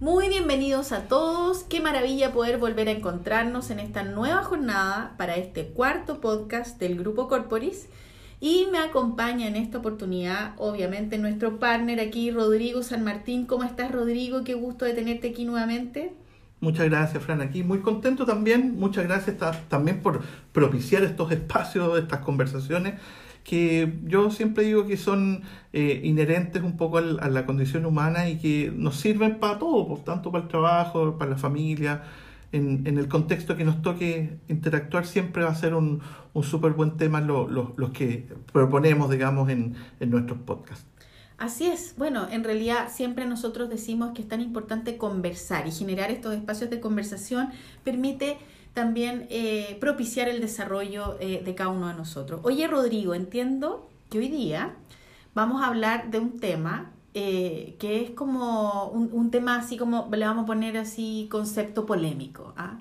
Muy bienvenidos a todos. Qué maravilla poder volver a encontrarnos en esta nueva jornada para este cuarto podcast del Grupo Corporis. Y me acompaña en esta oportunidad, obviamente, nuestro partner aquí, Rodrigo San Martín. ¿Cómo estás, Rodrigo? Qué gusto de tenerte aquí nuevamente. Muchas gracias, Fran. Aquí muy contento también. Muchas gracias también por propiciar estos espacios, estas conversaciones que yo siempre digo que son eh, inherentes un poco a la condición humana y que nos sirven para todo, por tanto para el trabajo, para la familia. En, en el contexto que nos toque interactuar siempre va a ser un, un súper buen tema los lo, que proponemos, digamos, en, en nuestros podcasts. Así es. Bueno, en realidad siempre nosotros decimos que es tan importante conversar y generar estos espacios de conversación permite también eh, propiciar el desarrollo eh, de cada uno de nosotros. Oye, Rodrigo, entiendo que hoy día vamos a hablar de un tema eh, que es como un, tema así como le vamos a poner así concepto polémico. ¿ah?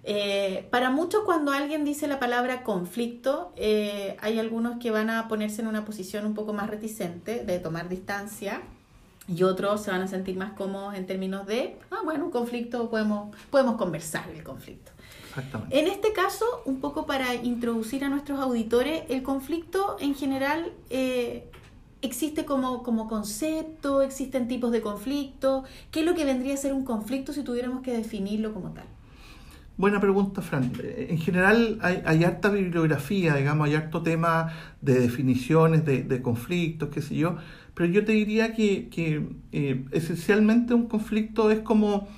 para muchos cuando alguien dice la palabra conflicto, hay algunos que van a ponerse en una posición un poco más reticente de tomar distancia y otros se van a sentir más cómodos en términos de, ah, bueno, un conflicto, podemos, podemos conversar el conflicto. En este caso, un poco para introducir a nuestros auditores, el conflicto en general eh, existe como, como concepto, existen tipos de conflicto. ¿Qué es lo que vendría a ser un conflicto si tuviéramos que definirlo como tal? Buena pregunta, Fran. En general hay, harta bibliografía, digamos, hay harto tema de definiciones de, conflictos, qué sé yo, pero yo te diría que, eh, esencialmente un conflicto es como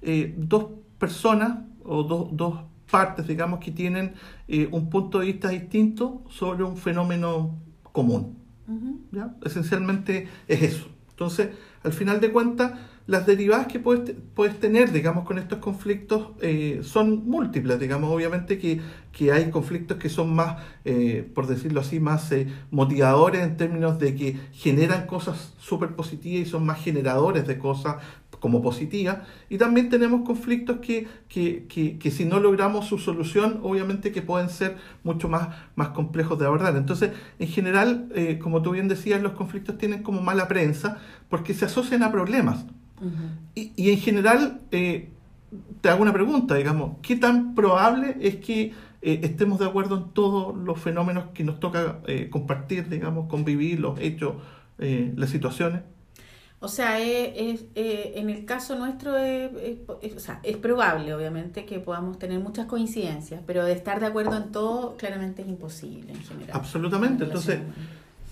eh, dos personas o dos partes, digamos, que tienen eh, un punto de vista distinto sobre un fenómeno común. ¿ya? Esencialmente es eso. Entonces, al final de cuentas, las derivadas que puedes, puedes tener, digamos, con estos conflictos eh, son múltiples, digamos, obviamente que, que, hay conflictos que son más, eh, por decirlo así, más motivadores en términos de que generan cosas súper positivas y son más generadores de cosas como positiva, y también tenemos conflictos que, que, que, si no logramos su solución, obviamente que pueden ser mucho más, más complejos de abordar. Entonces, en general, eh, como tú bien decías, los conflictos tienen como mala prensa porque se asocian a problemas. y, y, en general, eh, te hago una pregunta, digamos, ¿qué tan probable es que eh, estemos de acuerdo en todos los fenómenos que nos toca compartir, digamos, convivir, los hechos, las situaciones? O sea, es, eh, en el caso nuestro es, o sea, es probable, obviamente, que podamos tener muchas coincidencias, pero de estar de acuerdo en todo, claramente es imposible en general. Absolutamente. Entonces,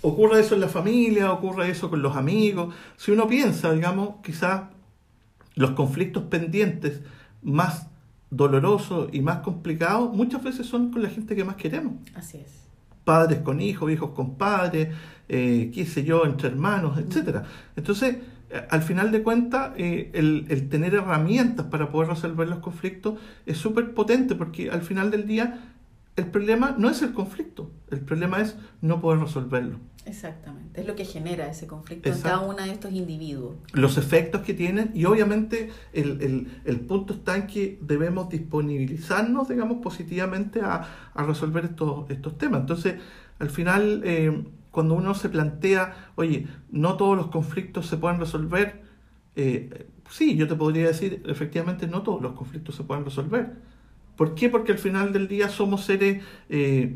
ocurre eso en la familia, ocurre eso con los amigos. Si uno piensa, digamos, quizás los conflictos pendientes más dolorosos y más complicados muchas veces son con la gente que más queremos. Así es. Padres con hijos, hijos con padres, eh, qué sé yo, entre hermanos, etcétera. Entonces, eh, al final de cuentas, eh, el, tener herramientas para poder resolver los conflictos es súper potente porque al final del día el problema no es el conflicto, el problema es no poder resolverlo. Exactamente, es lo que genera ese conflicto en cada uno de estos individuos. Los efectos que tienen y obviamente el, el, punto está en que debemos disponibilizarnos, digamos, positivamente a, a resolver estos, estos temas. Entonces, al final cuando uno se plantea, oye, no todos los conflictos se pueden resolver, eh, sí, yo te podría decir, efectivamente, no todos los conflictos se pueden resolver. ¿Por qué? Porque al final del día somos seres eh,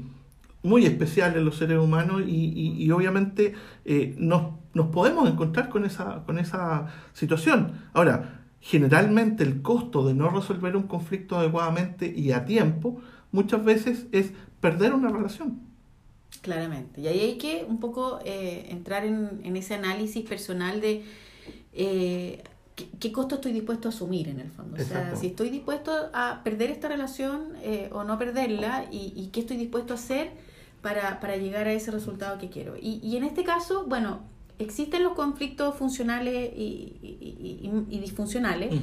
muy especiales, los seres humanos, y, obviamente eh, nos, nos, podemos encontrar con esa, con esa situación. Ahora, generalmente el costo de no resolver un conflicto adecuadamente y a tiempo, muchas veces es perder una relación. Claramente. Y ahí hay que un poco eh, entrar en, en, ese análisis personal de ¿qué, costo estoy dispuesto a asumir en el fondo. O sea, si estoy dispuesto a perder esta relación eh, o no perderla y, y, qué estoy dispuesto a hacer para, para llegar a ese resultado que quiero. Y, y en este caso, bueno, existen los conflictos funcionales y, y, y disfuncionales,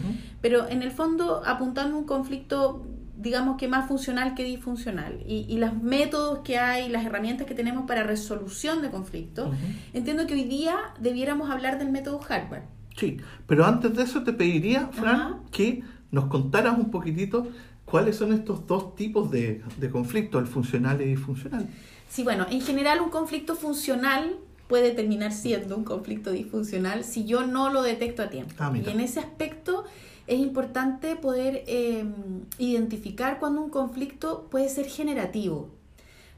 pero en el fondo apuntando a un conflicto digamos que más funcional que disfuncional. Y, y los métodos que hay, las herramientas que tenemos para resolución de conflictos, entiendo que hoy día debiéramos hablar del método Harvard. Sí, pero antes de eso te pediría, Fran, que nos contaras un poquitito cuáles son estos dos tipos de, de conflictos, el funcional y disfuncional. Sí, bueno, en general un conflicto funcional puede terminar siendo un conflicto disfuncional si yo no lo detecto a tiempo. Ah, y en ese aspecto es importante poder eh, identificar cuando un conflicto puede ser generativo.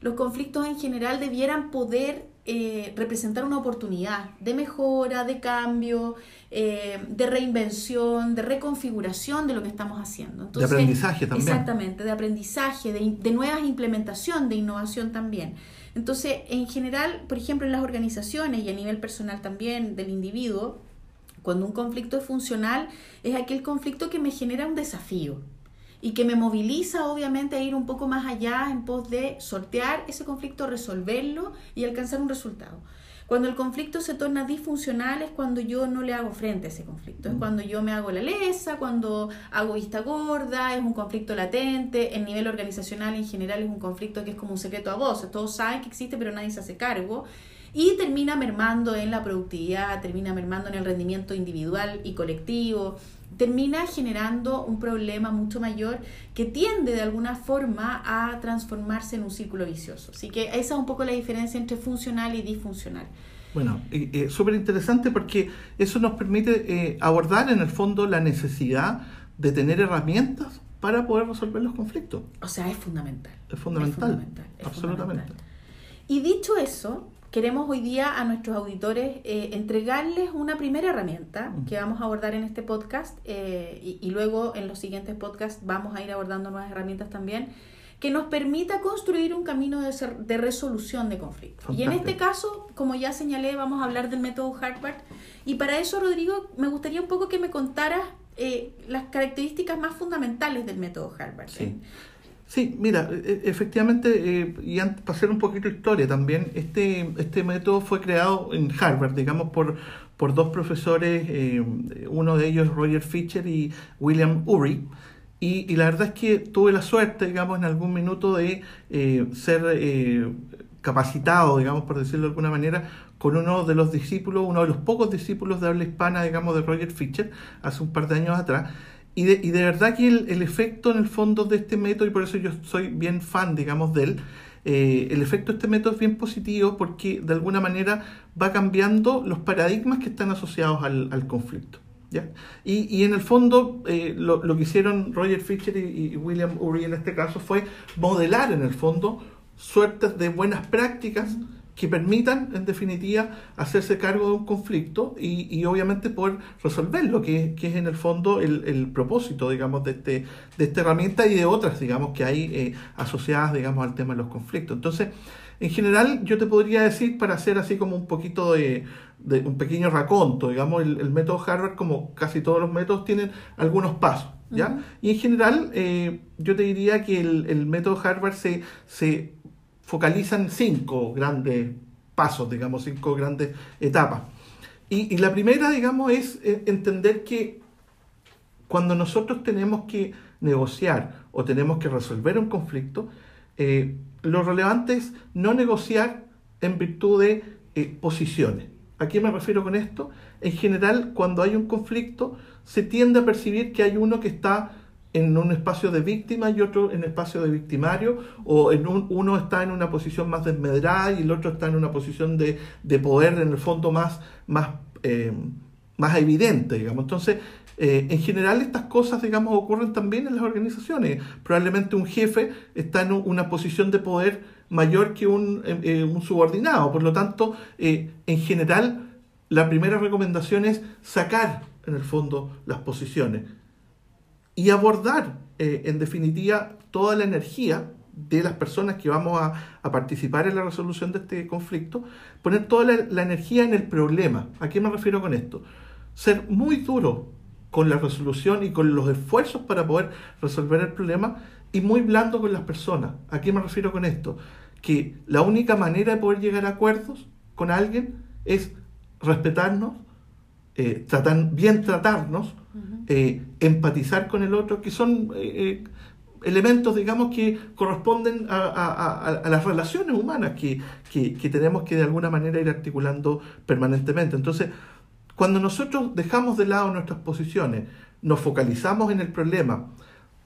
Los conflictos en general debieran poder eh, representar una oportunidad de mejora, de cambio, eh, de reinvención, de reconfiguración de lo que estamos haciendo. de aprendizaje también. Exactamente, de aprendizaje, de, de nuevas implementación, de innovación también. Entonces, en general, por ejemplo, en las organizaciones y a nivel personal también del individuo, cuando un conflicto es funcional, es aquel conflicto que me genera un desafío y que me moviliza obviamente a ir un poco más allá en pos de sortear ese conflicto, resolverlo y alcanzar un resultado. Cuando el conflicto se torna disfuncional es cuando yo no le hago frente a ese conflicto, es mm. cuando yo me hago la lesa, cuando hago vista gorda, es un conflicto latente, en nivel organizacional en general es un conflicto que es como un secreto a voces, todos saben que existe pero nadie se hace cargo y termina mermando en la productividad, termina mermando en el rendimiento individual y colectivo, termina generando un problema mucho mayor que tiende de alguna forma a transformarse en un círculo vicioso. Así que esa es un poco la diferencia entre funcional y disfuncional. Bueno, eh, súper interesante porque eso nos permite eh, abordar en el fondo la necesidad de tener herramientas para poder resolver los conflictos. O sea, es fundamental. Es fundamental. absolutamente. Y dicho eso, queremos hoy día a nuestros auditores eh, entregarles una primera herramienta que vamos a abordar en este podcast eh, y, luego en los siguientes podcasts vamos a ir abordando nuevas herramientas también que nos permita construir un camino de, resolución de conflictos. Y en este caso, como ya señalé, vamos a hablar del método Harvard. Y para eso, Rodrigo, me gustaría un poco que me contaras eh, las características más fundamentales del método Harvard. Sí. Sí, mira, e, e, efectivamente, eh, y para hacer un poquito de historia también, este, este método fue creado en Harvard, digamos, por, por dos profesores, eh, uno de ellos Roger Fisher y William Ury, y, la verdad es que tuve la suerte, digamos, en algún minuto de eh, ser eh, capacitado, digamos, por decirlo de alguna manera, con uno de los discípulos, uno de los pocos discípulos de habla hispana, digamos, de Roger Fisher, hace un par de años atrás, y de, y de verdad que el, el, efecto en el fondo de este método, y por eso yo soy bien fan, digamos, de él, eh, el efecto de este método es bien positivo porque de alguna manera va cambiando los paradigmas que están asociados al, al conflicto. ¿ya? Y, y, en el fondo eh, lo, lo, que hicieron Roger Fisher y, y William Ury en este caso fue modelar en el fondo suertes de buenas prácticas que permitan, en definitiva, hacerse cargo de un conflicto y, y obviamente poder resolverlo, que, que es en el fondo el, el, propósito, digamos, de, este, de esta herramienta y de otras, digamos, que hay eh, asociadas, digamos, al tema de los conflictos. Entonces, en general, yo te podría decir, para hacer así como un poquito de, de un pequeño raconto, digamos, el, el, método Harvard, como casi todos los métodos, tienen algunos pasos, ¿ya? Uh -huh. Y en general, eh, yo te diría que el, el método Harvard se, se focalizan cinco grandes pasos, digamos, cinco grandes etapas. Y, la primera, digamos, es eh, entender que cuando nosotros tenemos que negociar o tenemos que resolver un conflicto, eh, lo relevante es no negociar en virtud de eh, posiciones. ¿A qué me refiero con esto? En general, cuando hay un conflicto, se tiende a percibir que hay uno que está en un espacio de víctima y otro en espacio de victimario, o en un, uno está en una posición más desmedrada y el otro está en una posición de, de poder, en el fondo, más, más, eh, más evidente, digamos. Entonces, eh, en general estas cosas, digamos, ocurren también en las organizaciones. Probablemente un jefe está en una posición de poder mayor que un, eh, subordinado. Por lo tanto, en general, la primera recomendación es sacar, en el fondo, las posiciones y abordar, eh, en definitiva, toda la energía de las personas que vamos a, participar en la resolución de este conflicto, poner toda la, la, energía en el problema. ¿A qué me refiero con esto? Ser muy duro con la resolución y con los esfuerzos para poder resolver el problema y muy blando con las personas. ¿A qué me refiero con esto? Que la única manera de poder llegar a acuerdos con alguien es respetarnos, eh, tratar, bien tratarnos, uh -huh. eh, empatizar con el otro, que son eh, elementos, digamos, que corresponden a, a, a, a las relaciones humanas que, que, que, tenemos que de alguna manera ir articulando permanentemente. Entonces, cuando nosotros dejamos de lado nuestras posiciones, nos focalizamos en el problema,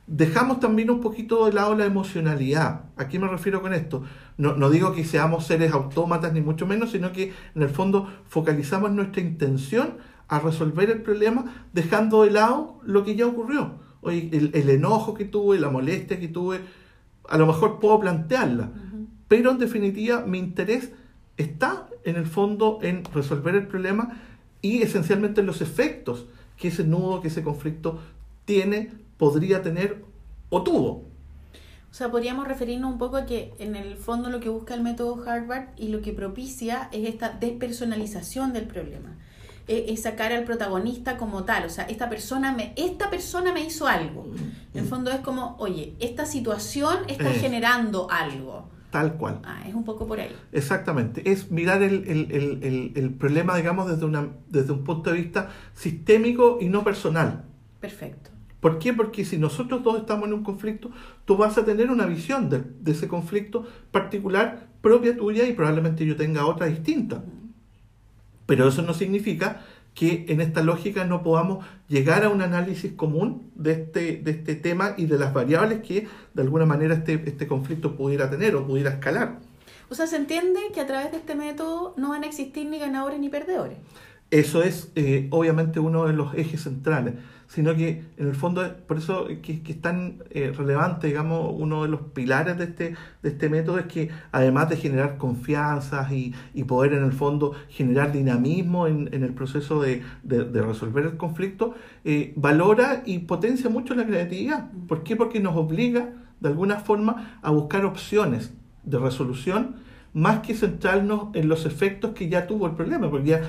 dejamos también un poquito de lado la emocionalidad. ¿A qué me refiero con esto? No, no, digo que seamos seres autómatas ni mucho menos, sino que en el fondo focalizamos nuestra intención a resolver el problema dejando de lado lo que ya ocurrió. Oye, el, enojo que tuve, la molestia que tuve, a lo mejor puedo plantearla, pero en definitiva mi interés está en el fondo en resolver el problema y esencialmente en los efectos que ese nudo, que ese conflicto tiene, podría tener o tuvo. O sea, podríamos referirnos un poco a que en el fondo lo que busca el método Harvard y lo que propicia es esta despersonalización del problema. E, es sacar al protagonista como tal. O sea, esta persona me, esta persona me hizo algo. En el fondo es como, oye, esta situación está generando algo. Tal cual. Ah, es un poco por ahí. Exactamente. Es mirar el, el, el, el, problema, digamos, desde, una, desde un punto de vista sistémico y no personal. Perfecto. ¿Por qué? Porque si nosotros dos estamos en un conflicto, tú vas a tener una visión de, ese conflicto particular propia tuya y probablemente yo tenga otra distinta. Pero eso no significa que en esta lógica no podamos llegar a un análisis común de este, de este tema y de las variables que de alguna manera este, este conflicto pudiera tener o pudiera escalar. O sea, se entiende que a través de este método no van a existir ni ganadores ni perdedores. Eso es eh, obviamente uno de los ejes centrales sino que en el fondo, por eso que, que es tan eh, relevante, digamos, uno de los pilares de este, de este método es que además de generar confianza y, y poder en el fondo generar dinamismo en, en el proceso de, de, resolver el conflicto, eh, valora y potencia mucho la creatividad. ¿Por qué? Porque nos obliga de alguna forma a buscar opciones de resolución más que centrarnos en los efectos que ya tuvo el problema, porque ya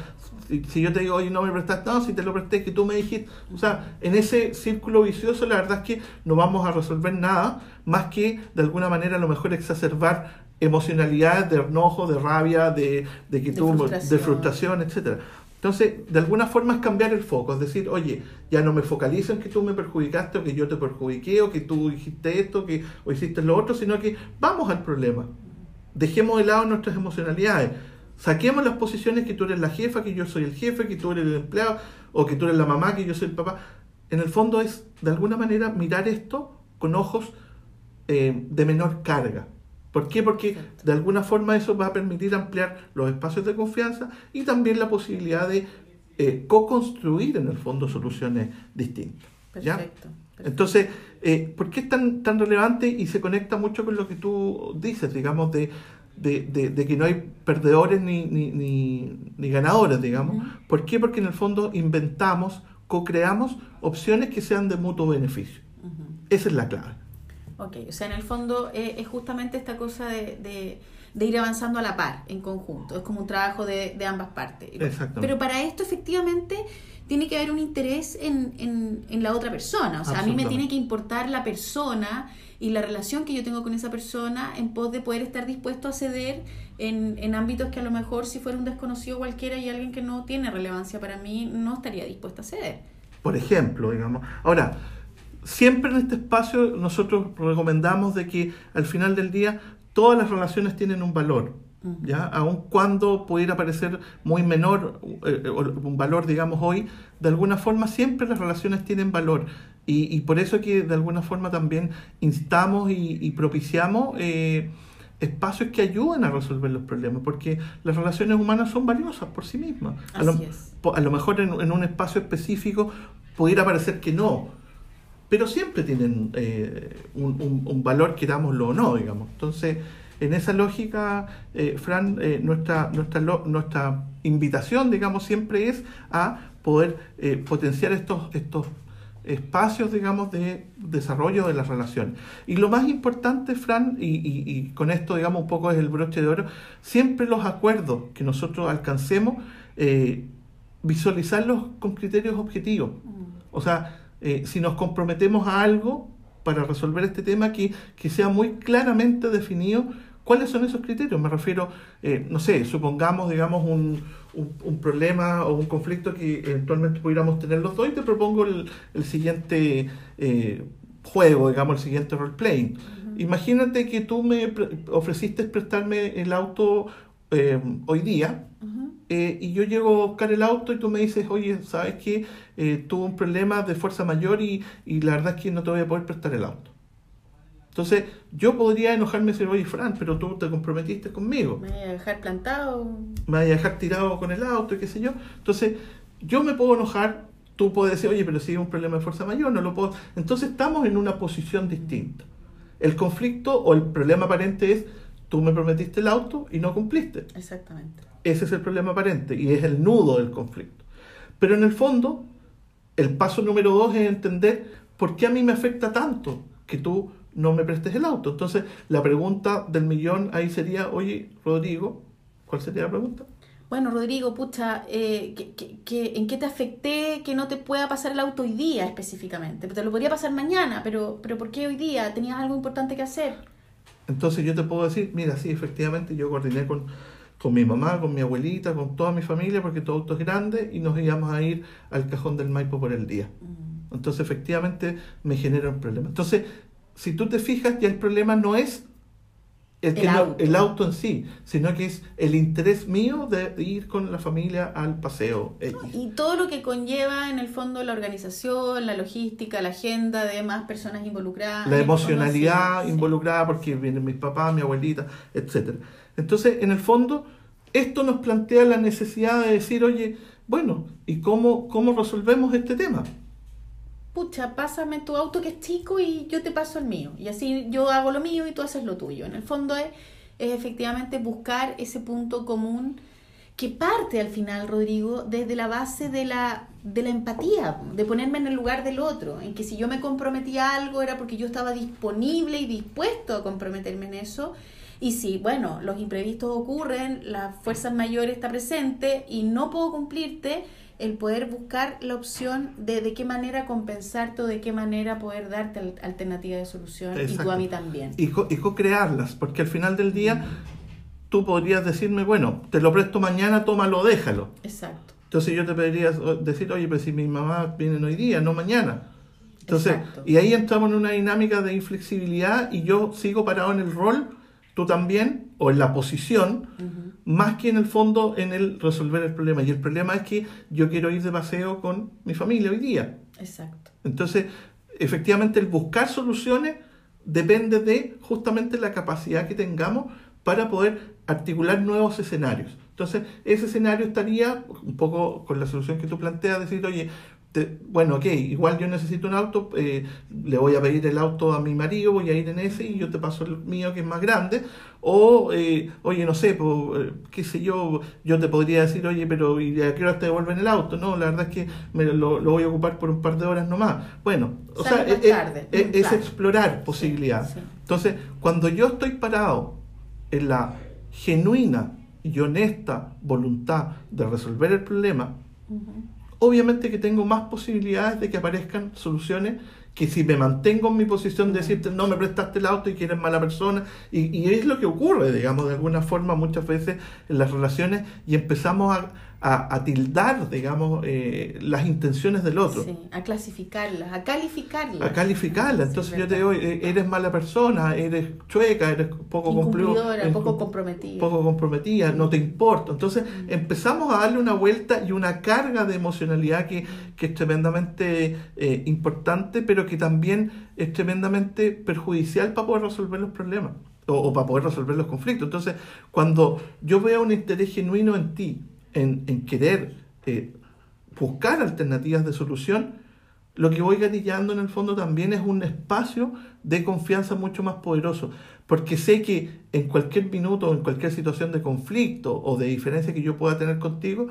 si, yo te digo, oye, no me prestaste, no, si te lo presté, que tú me dijiste, o sea, en ese círculo vicioso la verdad es que no vamos a resolver nada, más que de alguna manera a lo mejor exacerbar emocionalidades de enojo, de rabia, de, de que de tú, frustración. de frustración, etcétera. Entonces, de alguna forma es cambiar el foco, es decir, oye, ya no me focalizo en que tú me perjudicaste o que yo te perjudiqué o que tú dijiste esto que, o hiciste lo otro, sino que vamos al problema. Dejemos de lado nuestras emocionalidades. Saquemos las posiciones que tú eres la jefa, que yo soy el jefe, que tú eres el empleado, o que tú eres la mamá, que yo soy el papá. En el fondo es, de alguna manera, mirar esto con ojos eh, de menor carga. ¿Por qué? Porque de alguna forma eso va a permitir ampliar los espacios de confianza y también la posibilidad de eh, co-construir en el fondo soluciones distintas. Perfecto. Entonces, eh, ¿por qué es tan, tan relevante y se conecta mucho con lo que tú dices, digamos, de, de, que no hay perdedores ni, ni, ni, ganadores, digamos? ¿Por qué? Porque en el fondo inventamos, co-creamos opciones que sean de mutuo beneficio. Esa es la clave. Ok, o sea, en el fondo eh, es justamente esta cosa de, de, ir avanzando a la par, en conjunto. Es como un trabajo de, de ambas partes. Pero para esto, efectivamente, tiene que haber un interés en, en, en la otra persona. O sea, a mí me tiene que importar la persona y la relación que yo tengo con esa persona en pos de poder estar dispuesto a ceder en, en ámbitos que a lo mejor si fuera un desconocido cualquiera y alguien que no tiene relevancia para mí, no estaría dispuesto a ceder. Por ejemplo, digamos. Ahora, siempre en este espacio nosotros recomendamos de que al final del día todas las relaciones tienen un valor ¿ya? Aun cuando pudiera parecer muy menor eh, eh, un valor, digamos, hoy, de alguna forma siempre las relaciones tienen valor. Y, por eso que de alguna forma también instamos y, propiciamos eh, espacios que ayuden a resolver los problemas, porque las relaciones humanas son valiosas por sí mismas. A lo, a lo, mejor en, un espacio específico pudiera parecer que no, pero siempre tienen un, un, un, valor, querámoslo o no, digamos. Entonces, en esa lógica, eh, Fran, eh, nuestra, nuestra, nuestra invitación, digamos, siempre es a poder eh, potenciar estos, estos espacios, digamos, de desarrollo de las relaciones. Y lo más importante, Fran, y, y, con esto, digamos, un poco es el broche de oro, siempre los acuerdos que nosotros alcancemos, visualizarlos con criterios objetivos. Mm. O sea, si nos comprometemos a algo para resolver este tema, que, que sea muy claramente definido ¿Cuáles son esos criterios? Me refiero, eh, no sé, supongamos, digamos, un, un, problema o un conflicto que eventualmente pudiéramos tener los dos y te propongo el, el siguiente eh, juego, digamos, el siguiente roleplay. Imagínate que tú me ofreciste prestarme el auto eh, hoy día, eh, y yo llego a buscar el auto y tú me dices, oye, ¿sabes qué? Eh, tuve un problema de fuerza mayor y, y la verdad es que no te voy a poder prestar el auto. Entonces, yo podría enojarme y decir, oye, Fran, pero tú te comprometiste conmigo. Me voy a dejar plantado. Me voy a dejar tirado con el auto y qué sé yo. Entonces, yo me puedo enojar, tú puedes decir, oye, pero si hay un problema de fuerza mayor, no lo puedo. Entonces, estamos en una posición distinta. El conflicto o el problema aparente es, tú me prometiste el auto y no cumpliste. Exactamente. Ese es el problema aparente y es el nudo del conflicto. Pero en el fondo, el paso número dos es entender por qué a mí me afecta tanto que tú no me prestes el auto. Entonces, la pregunta del millón ahí sería, oye, Rodrigo, ¿cuál sería la pregunta? Bueno, Rodrigo, pucha, eh, en qué te afecté que no te pueda pasar el auto hoy día específicamente? Te lo podría pasar mañana, pero, pero ¿por qué hoy día? ¿Tenías algo importante que hacer? Entonces yo te puedo decir, mira, sí, efectivamente yo coordiné con, con mi mamá, con mi abuelita, con toda mi familia, porque todo auto es grande, y nos íbamos a ir al cajón del Maipo por el día. Mm. Entonces efectivamente me genera un problema. Entonces, si tú te fijas, ya el problema no es el, auto. en sí, sino que es el interés mío de ir con la familia al paseo. y todo lo que conlleva en el fondo la organización, la logística, la agenda de más personas involucradas. La emocionalidad involucrada porque vienen mis papás, mi abuelita, etc. Entonces, en el fondo, esto nos plantea la necesidad de decir, oye, bueno, ¿y cómo, cómo resolvemos este tema? Pucha, pásame tu auto que es chico y yo te paso el mío. Y así yo hago lo mío y tú haces lo tuyo. En el fondo es, es efectivamente buscar ese punto común que parte al final, Rodrigo, desde la base de la, de la empatía, de ponerme en el lugar del otro, en que si yo me comprometí a algo era porque yo estaba disponible y dispuesto a comprometerme en eso. Y si, bueno, los imprevistos ocurren, la fuerza mayor está presente y no puedo cumplirte, el poder buscar la opción de de qué manera compensarte o de qué manera poder darte alternativa de solución y tú a mí también. Y, co-crearlas, porque al final del día tú podrías decirme, bueno, te lo presto mañana, tómalo, déjalo. Exacto. Entonces yo te podría decir, oye, pero si mi mamá viene hoy día, no mañana. Entonces, y ahí entramos en una dinámica de inflexibilidad y yo sigo parado en el rol, tú también, o en la posición, más que en el fondo en el resolver el problema. Y el problema es que yo quiero ir de paseo con mi familia hoy día. Exacto. Entonces, efectivamente, el buscar soluciones depende de justamente la capacidad que tengamos para poder articular nuevos escenarios. Entonces, ese escenario estaría un poco con la solución que tú planteas, decir, oye, bueno, ok, igual yo necesito un auto, eh, le voy a pedir el auto a mi marido, voy a ir en ese y yo te paso el mío que es más grande. O, eh, oye, no sé, pues, qué sé yo, yo te podría decir, oye, pero ¿y a qué hora te devuelven el auto? No, la verdad es que me lo, voy a ocupar por un par de horas nomás. Bueno, o sea, es, explorar posibilidades. Entonces, cuando yo estoy parado en la genuina y honesta voluntad de resolver el problema, obviamente que tengo más posibilidades de que aparezcan soluciones que si me mantengo en mi posición de decirte no me prestaste el auto y que eres mala persona, y, y es lo que ocurre, digamos, de alguna forma muchas veces en las relaciones y empezamos a, a, tildar, digamos, eh, las intenciones del otro. Sí, a clasificarlas, a calificarlas. A calificarlas. Entonces yo te digo, eh, eres mala persona, eres chueca, eres poco cumplidora, poco comprometida. Poco comprometida, no te importa. Entonces mm. empezamos a darle una vuelta y una carga de emocionalidad que, que es tremendamente eh, importante, pero que también es tremendamente perjudicial para poder resolver los problemas o, o para poder resolver los conflictos. Entonces, cuando yo veo un interés genuino en ti, en, querer eh, buscar alternativas de solución, lo que voy gatillando en el fondo también es un espacio de confianza mucho más poderoso, porque sé que en cualquier minuto, en cualquier situación de conflicto o de diferencia que yo pueda tener contigo,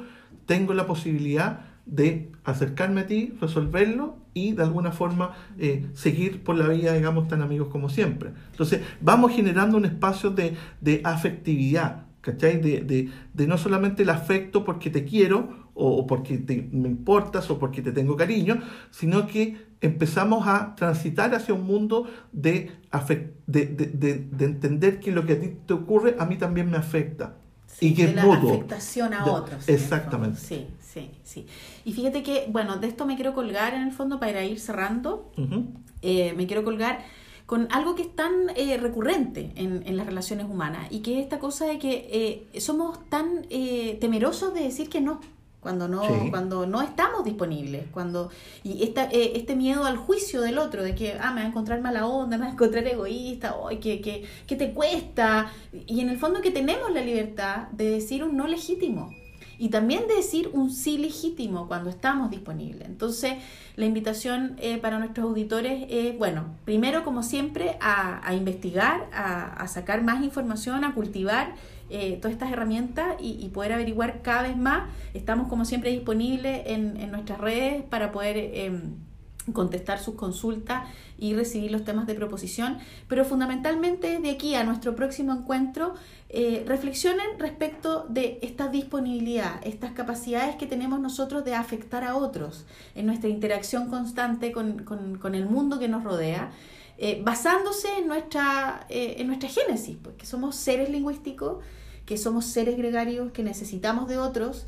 tengo la posibilidad de acercarme a ti, resolverlo y de alguna forma eh, seguir por la vida, digamos, tan amigos como siempre. Entonces, vamos generando un espacio de, de afectividad, ¿cachai? De, de, no solamente el afecto porque te quiero o, porque te, me importas o porque te tengo cariño, sino que empezamos a transitar hacia un mundo de, de, de, entender que lo que a ti te ocurre a mí también me afecta. y que de la afectación a otros. Exactamente. Sí, sí, sí. Y fíjate que, bueno, de esto me quiero colgar en el fondo para ir cerrando. Eh, me quiero colgar con algo que es tan eh, recurrente en, en, las relaciones humanas y que es esta cosa de que eh, somos tan eh, temerosos de decir que no cuando no cuando no estamos disponibles cuando y esta, este miedo al juicio del otro de que ah me va a encontrar mala onda me va a encontrar egoísta o que, que, que te cuesta y en el fondo que tenemos la libertad de decir un no legítimo y también de decir un sí legítimo cuando estamos disponibles. Entonces, la invitación eh, para nuestros auditores es, bueno, primero, como siempre, a, investigar, a, sacar más información, a cultivar eh, todas estas herramientas y, poder averiguar cada vez más. Estamos, como siempre, disponibles en, en nuestras redes para poder em, contestar sus consultas y recibir los temas de proposición, pero fundamentalmente de aquí a nuestro próximo encuentro, eh, reflexionen respecto de esta disponibilidad, estas capacidades que tenemos nosotros de afectar a otros en nuestra interacción constante con, con, el mundo que nos rodea, eh, basándose en nuestra, eh, en nuestra génesis, porque somos seres lingüísticos, que somos seres gregarios, que necesitamos de otros,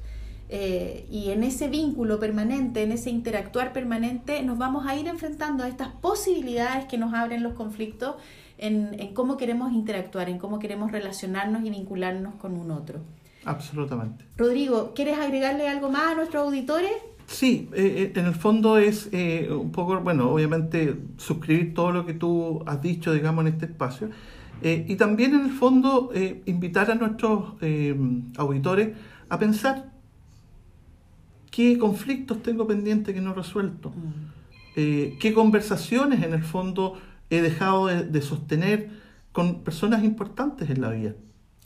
eh, y en ese vínculo permanente, en ese interactuar permanente, nos vamos a ir enfrentando a estas posibilidades que nos abren los conflictos en, cómo queremos interactuar, en cómo queremos relacionarnos y vincularnos con un otro. Absolutamente. Rodrigo, ¿quieres agregarle algo más a nuestros auditores? Sí, eh, eh, en el fondo es un poco, bueno, obviamente suscribir todo lo que tú has dicho, digamos, en este espacio. y también en el fondo invitar a nuestros auditores a pensar qué conflictos tengo pendientes que no he resuelto, mm. eh, qué conversaciones en el fondo he dejado de, sostener con personas importantes en la vida.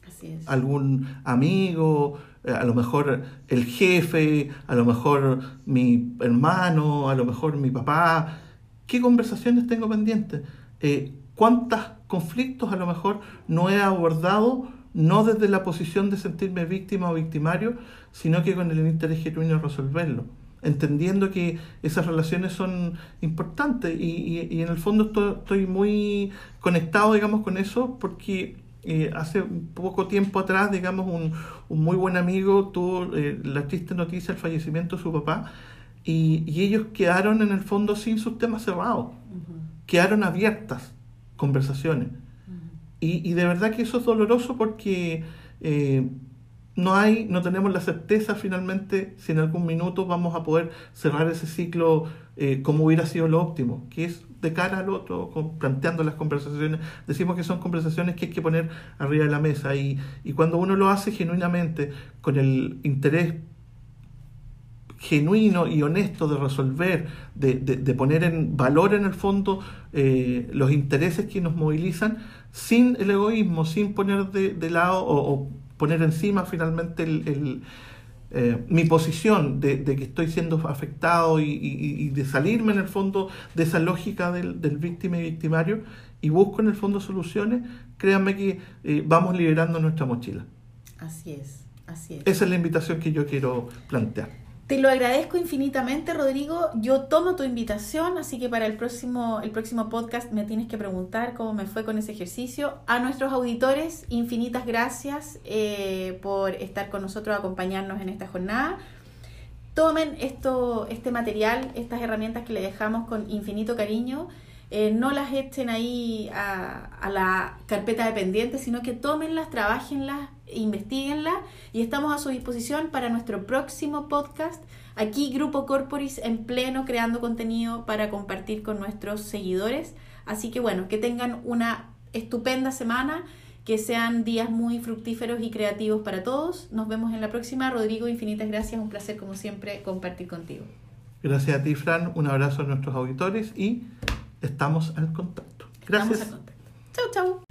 Así es. Algún amigo, eh, a lo mejor el jefe, a lo mejor mi hermano, a lo mejor mi papá. ¿Qué conversaciones tengo pendientes? Eh, ¿Cuántos conflictos a lo mejor no he abordado no desde la posición de sentirme víctima o victimario, sino que con el interés genuino de resolverlo, entendiendo que esas relaciones son importantes y, y, en el fondo estoy, muy conectado, digamos, con eso porque eh, hace poco tiempo atrás, digamos, un, un muy buen amigo tuvo eh, la triste noticia del fallecimiento de su papá y, y, ellos quedaron en el fondo sin sus temas cerrados, quedaron abiertas conversaciones. Y, de verdad que eso es doloroso porque eh, no hay, no tenemos la certeza finalmente si en algún minuto vamos a poder cerrar ese ciclo eh, como hubiera sido lo óptimo, que es de cara al otro, planteando las conversaciones. Decimos que son conversaciones que hay que poner arriba de la mesa y, y cuando uno lo hace genuinamente, con el interés genuino y honesto de resolver, de, de, poner en valor en el fondo eh, los intereses que nos movilizan, sin el egoísmo, sin poner de, lado o, poner encima finalmente el, eh, mi posición de, que estoy siendo afectado y, de salirme en el fondo de esa lógica del, víctima y victimario y busco en el fondo soluciones, créanme que eh, vamos liberando nuestra mochila. Así es, así es. Esa es la invitación que yo quiero plantear. Te lo agradezco infinitamente, Rodrigo. Yo tomo tu invitación, así que para el próximo, el próximo podcast me tienes que preguntar cómo me fue con ese ejercicio. A nuestros auditores, infinitas gracias eh, por estar con nosotros, acompañarnos en esta jornada. Tomen esto, este material, estas herramientas que le dejamos con infinito cariño. Eh, no las echen ahí a, a la carpeta de pendientes, sino que tómenlas, trabajenlas, investiguenlas y estamos a su disposición para nuestro próximo podcast. Aquí Grupo Corporis en pleno creando contenido para compartir con nuestros seguidores. Así que bueno, que tengan una estupenda semana, que sean días muy fructíferos y creativos para todos. Nos vemos en la próxima. Rodrigo, infinitas gracias. Un placer como siempre compartir contigo. Gracias a ti, Fran. Un abrazo a nuestros auditores y estamos al contacto. Gracias. Estamos al contacto. Chau, chau.